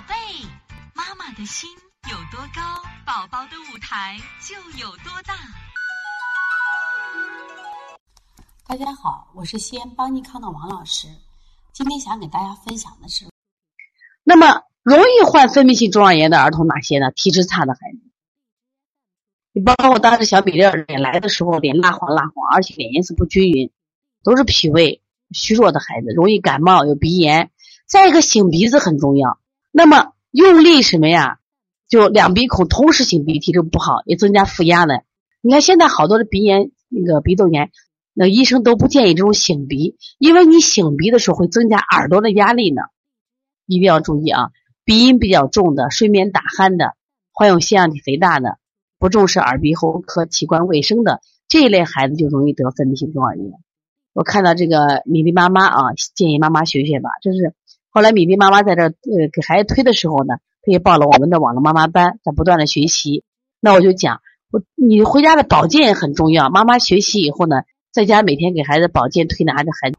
宝贝，妈妈的心有多高，宝宝的舞台就有多大。大家好，我是西安邦尼康的王老师。今天想给大家分享的是，那么容易患分泌性中耳炎的儿童哪些呢？体质差的孩子，你包括当时小米粒脸来的时候脸蜡黄蜡黄，而且脸颜色不均匀，都是脾胃虚弱的孩子，容易感冒有鼻炎。再一个擤鼻子很重要，那么用力什么呀？就两鼻孔同时擤鼻涕就不好，也增加负压的。你看现在好多的鼻炎，那个鼻窦炎。那医生都不建议这种擤鼻，因为你擤鼻的时候会增加耳朵的压力呢，一定要注意啊！鼻音比较重的、睡眠打鼾的、患有腺样体肥大的、不重视耳鼻喉科器官卫生的这一类孩子就容易得分泌性中耳炎。我看到这个米粒妈妈啊，建议妈妈学学吧。这是后来米粒妈妈在这呃给孩子推的时候呢，她也报了我们的网络妈妈班，在不断的学习。那我就讲，我你回家的保健也很重要，妈妈学习以后呢。在家每天给孩子保健推拿着孩子。